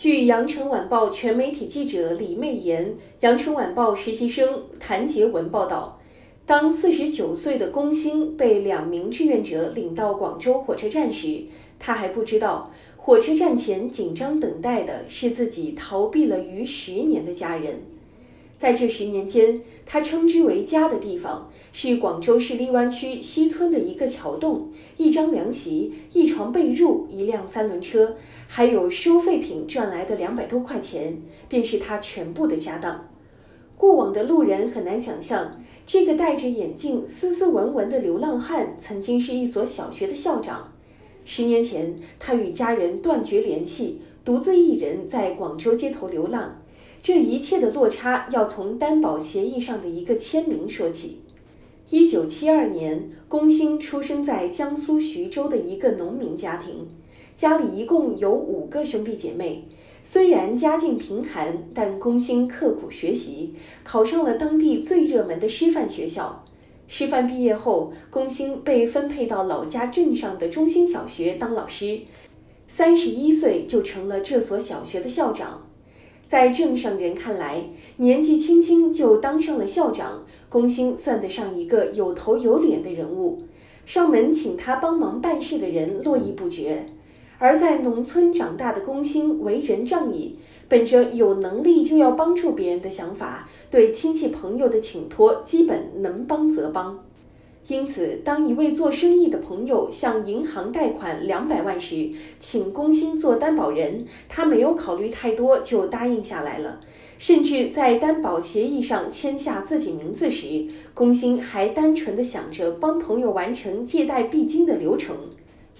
据羊城晚报全媒体记者李媚妍、羊城晚报实习生谭杰文报道，当四十九岁的龚星被两名志愿者领到广州火车站时，他还不知道火车站前紧张等待的是自己逃避了逾十年的家人。在这十年间，他称之为家的地方是广州市荔湾区西村的一个桥洞，一张凉席，一床被褥，一辆三轮车，还有收废品赚来的两百多块钱，便是他全部的家当。过往的路人很难想象，这个戴着眼镜、斯斯文文的流浪汉曾经是一所小学的校长。十年前，他与家人断绝联系，独自一人在广州街头流浪。这一切的落差要从担保协议上的一个签名说起。一九七二年，龚星出生在江苏徐州的一个农民家庭，家里一共有五个兄弟姐妹。虽然家境贫寒，但龚星刻苦学习，考上了当地最热门的师范学校。师范毕业后，龚星被分配到老家镇上的中心小学当老师，三十一岁就成了这所小学的校长。在镇上人看来，年纪轻轻就当上了校长，龚星算得上一个有头有脸的人物。上门请他帮忙办事的人络绎不绝。而在农村长大的龚星为人仗义，本着有能力就要帮助别人的想法，对亲戚朋友的请托基本能帮则帮。因此，当一位做生意的朋友向银行贷款两百万时，请工薪做担保人，他没有考虑太多就答应下来了。甚至在担保协议上签下自己名字时，工薪还单纯的想着帮朋友完成借贷必经的流程。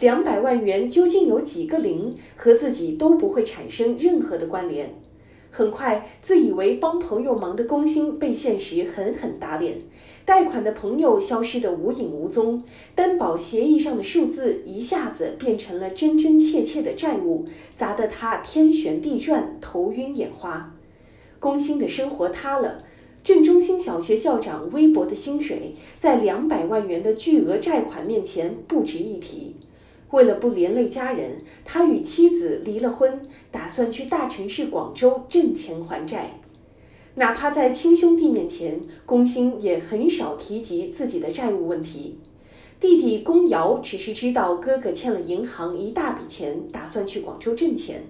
两百万元究竟有几个零，和自己都不会产生任何的关联。很快，自以为帮朋友忙的龚星被现实狠狠打脸。贷款的朋友消失得无影无踪，担保协议上的数字一下子变成了真真切切的债务，砸得他天旋地转、头晕眼花。工薪的生活塌了，镇中心小学校长微薄的薪水，在两百万元的巨额债款面前不值一提。为了不连累家人，他与妻子离了婚，打算去大城市广州挣钱还债。哪怕在亲兄弟面前，龚星也很少提及自己的债务问题。弟弟龚瑶只是知道哥哥欠了银行一大笔钱，打算去广州挣钱。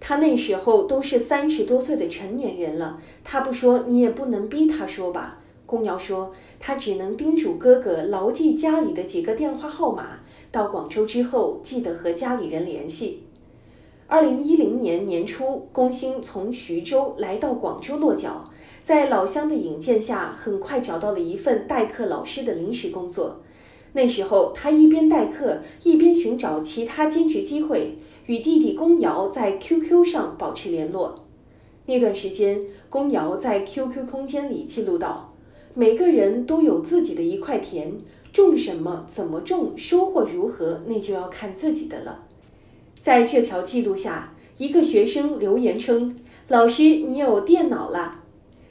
他那时候都是三十多岁的成年人了，他不说，你也不能逼他说吧。龚瑶说，他只能叮嘱哥哥牢记家里的几个电话号码，到广州之后记得和家里人联系。二零一零年年初，龚星从徐州来到广州落脚，在老乡的引荐下，很快找到了一份代课老师的临时工作。那时候，他一边代课，一边寻找其他兼职机会，与弟弟龚瑶在 QQ 上保持联络。那段时间，龚瑶在 QQ 空间里记录道：“每个人都有自己的一块田，种什么、怎么种、收获如何，那就要看自己的了。”在这条记录下，一个学生留言称：“老师，你有电脑了。”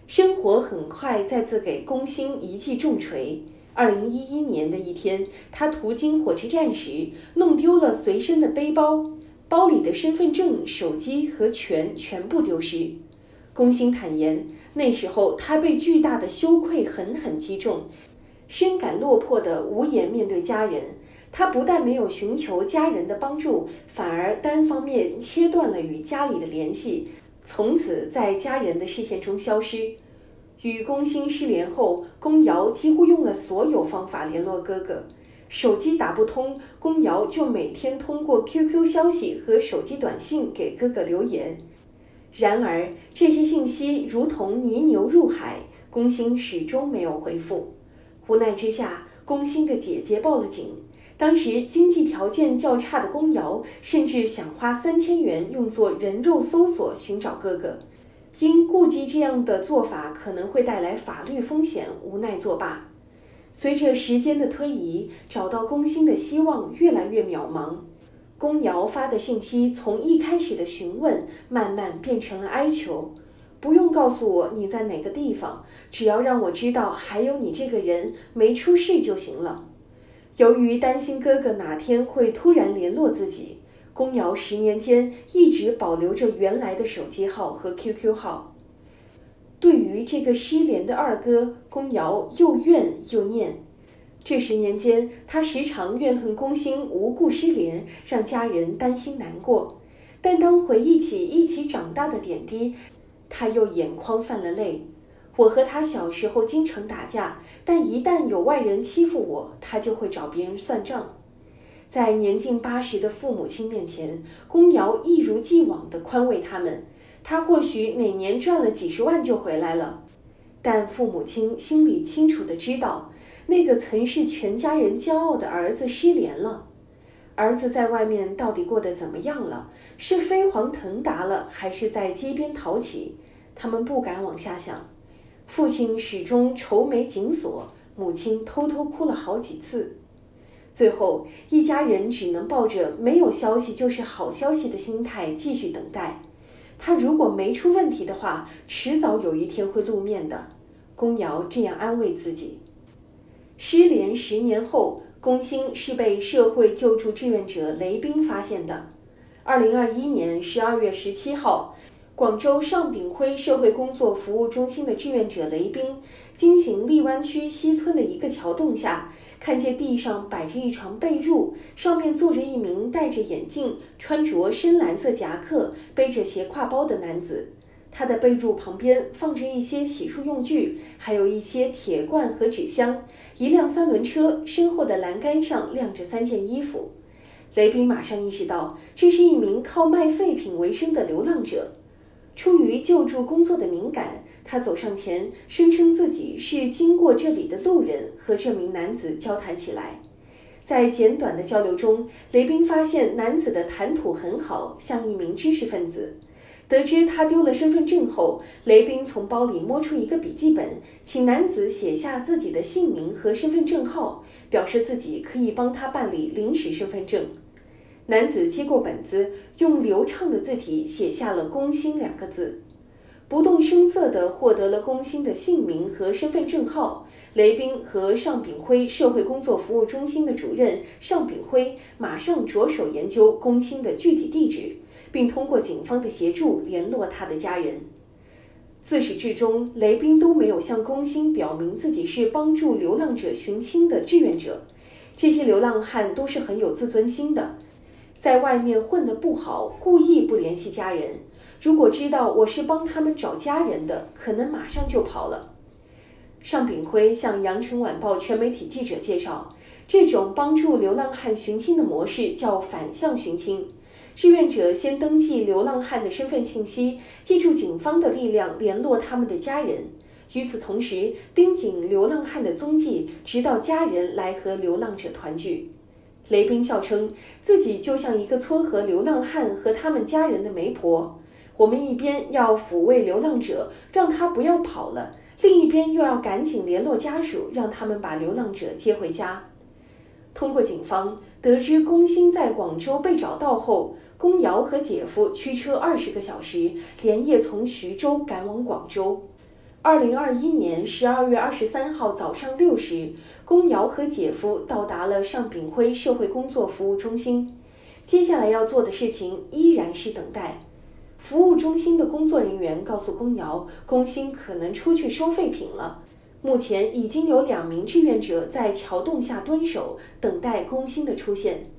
生活很快再次给龚星一记重锤。二零一一年的一天，他途经火车站时，弄丢了随身的背包，包里的身份证、手机和权全部丢失。龚星坦言，那时候他被巨大的羞愧狠狠击中，深感落魄的无颜面对家人。他不但没有寻求家人的帮助，反而单方面切断了与家里的联系，从此在家人的视线中消失。与龚星失联后，龚瑶几乎用了所有方法联络哥哥。手机打不通，龚瑶就每天通过 QQ 消息和手机短信给哥哥留言。然而，这些信息如同泥牛入海，龚星始终没有回复。无奈之下，龚星的姐姐报了警。当时经济条件较差的龚瑶，甚至想花三千元用作人肉搜索寻找哥哥，因顾及这样的做法可能会带来法律风险，无奈作罢。随着时间的推移，找到龚星的希望越来越渺茫。龚瑶发的信息从一开始的询问，慢慢变成了哀求：“不用告诉我你在哪个地方，只要让我知道还有你这个人，没出事就行了。”由于担心哥哥哪天会突然联络自己，龚瑶十年间一直保留着原来的手机号和 QQ 号。对于这个失联的二哥，龚瑶又怨又念。这十年间，他时常怨恨宫心无故失联，让家人担心难过。但当回忆起一起长大的点滴，他又眼眶泛了泪。我和他小时候经常打架，但一旦有外人欺负我，他就会找别人算账。在年近八十的父母亲面前，公瑶一如既往地宽慰他们。他或许哪年赚了几十万就回来了，但父母亲心里清楚地知道。那个曾是全家人骄傲的儿子失联了，儿子在外面到底过得怎么样了？是飞黄腾达了，还是在街边淘气？他们不敢往下想。父亲始终愁眉紧锁，母亲偷偷哭了好几次。最后，一家人只能抱着没有消息就是好消息的心态继续等待。他如果没出问题的话，迟早有一天会露面的。龚瑶这样安慰自己。失联十年后，龚星是被社会救助志愿者雷兵发现的。二零二一年十二月十七号，广州尚炳辉社会工作服务中心的志愿者雷兵经行荔湾区西村的一个桥洞下，看见地上摆着一床被褥，上面坐着一名戴着眼镜、穿着深蓝色夹克、背着斜挎包的男子。他的被褥旁边放着一些洗漱用具，还有一些铁罐和纸箱。一辆三轮车身后的栏杆上晾着三件衣服。雷兵马上意识到，这是一名靠卖废品为生的流浪者。出于救助工作的敏感，他走上前，声称自己是经过这里的路人，和这名男子交谈起来。在简短的交流中，雷兵发现男子的谈吐很好，像一名知识分子。得知他丢了身份证后，雷兵从包里摸出一个笔记本，请男子写下自己的姓名和身份证号，表示自己可以帮他办理临时身份证。男子接过本子，用流畅的字体写下了“工薪”两个字，不动声色地获得了工薪的姓名和身份证号。雷兵和尚炳辉社会工作服务中心的主任尚炳辉马上着手研究工薪的具体地址。并通过警方的协助联络他的家人。自始至终，雷兵都没有向工薪表明自己是帮助流浪者寻亲的志愿者。这些流浪汉都是很有自尊心的，在外面混得不好，故意不联系家人。如果知道我是帮他们找家人的，可能马上就跑了。尚炳辉向《羊城晚报》全媒体记者介绍，这种帮助流浪汉寻亲的模式叫反向寻亲。志愿者先登记流浪汉的身份信息，借助警方的力量联络他们的家人。与此同时，盯紧流浪汉的踪迹，直到家人来和流浪者团聚。雷兵笑称自己就像一个撮合流浪汉和他们家人的媒婆。我们一边要抚慰流浪者，让他不要跑了；另一边又要赶紧联络家属，让他们把流浪者接回家。通过警方得知龚鑫在广州被找到后。龚瑶和姐夫驱车二十个小时，连夜从徐州赶往广州。二零二一年十二月二十三号早上六时，龚瑶和姐夫到达了尚炳辉社会工作服务中心。接下来要做的事情依然是等待。服务中心的工作人员告诉龚瑶，龚鑫可能出去收废品了。目前已经有两名志愿者在桥洞下蹲守，等待龚鑫的出现。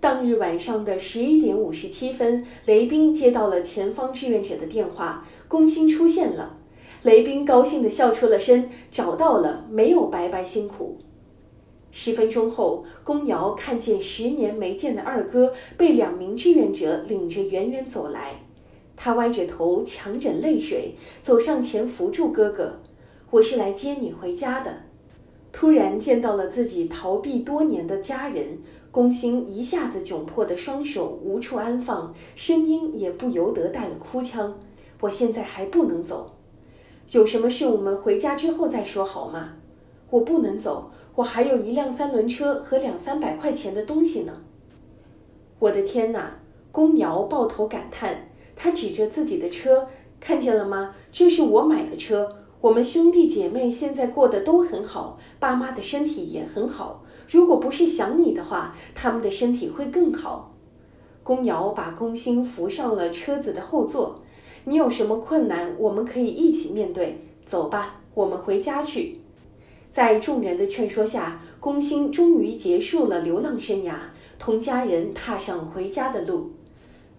当日晚上的十一点五十七分，雷兵接到了前方志愿者的电话，龚鑫出现了。雷兵高兴地笑出了声，找到了，没有白白辛苦。十分钟后，龚瑶看见十年没见的二哥被两名志愿者领着远远走来，他歪着头，强忍泪水，走上前扶住哥哥：“我是来接你回家的。”突然见到了自己逃避多年的家人。龚鑫一下子窘迫的双手无处安放，声音也不由得带了哭腔：“我现在还不能走，有什么事我们回家之后再说好吗？我不能走，我还有一辆三轮车和两三百块钱的东西呢。”我的天哪！龚瑶抱头感叹，他指着自己的车：“看见了吗？这是我买的车。我们兄弟姐妹现在过得都很好，爸妈的身体也很好。”如果不是想你的话，他们的身体会更好。龚瑶把龚鑫扶上了车子的后座。你有什么困难，我们可以一起面对。走吧，我们回家去。在众人的劝说下，龚鑫终于结束了流浪生涯，同家人踏上回家的路。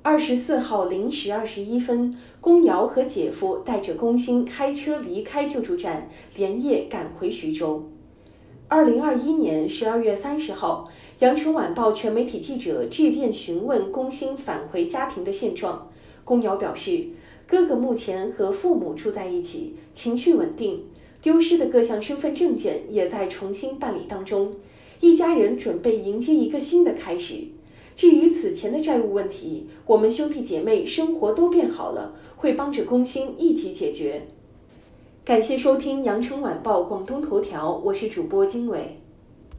二十四号零时二十一分，龚瑶和姐夫带着龚鑫开车离开救助站，连夜赶回徐州。二零二一年十二月三十号，《羊城晚报》全媒体记者致电询问龚鑫返回家庭的现状。龚瑶表示，哥哥目前和父母住在一起，情绪稳定，丢失的各项身份证件也在重新办理当中，一家人准备迎接一个新的开始。至于此前的债务问题，我们兄弟姐妹生活都变好了，会帮着工薪一起解决。感谢收听《羊城晚报广东头条》，我是主播金伟。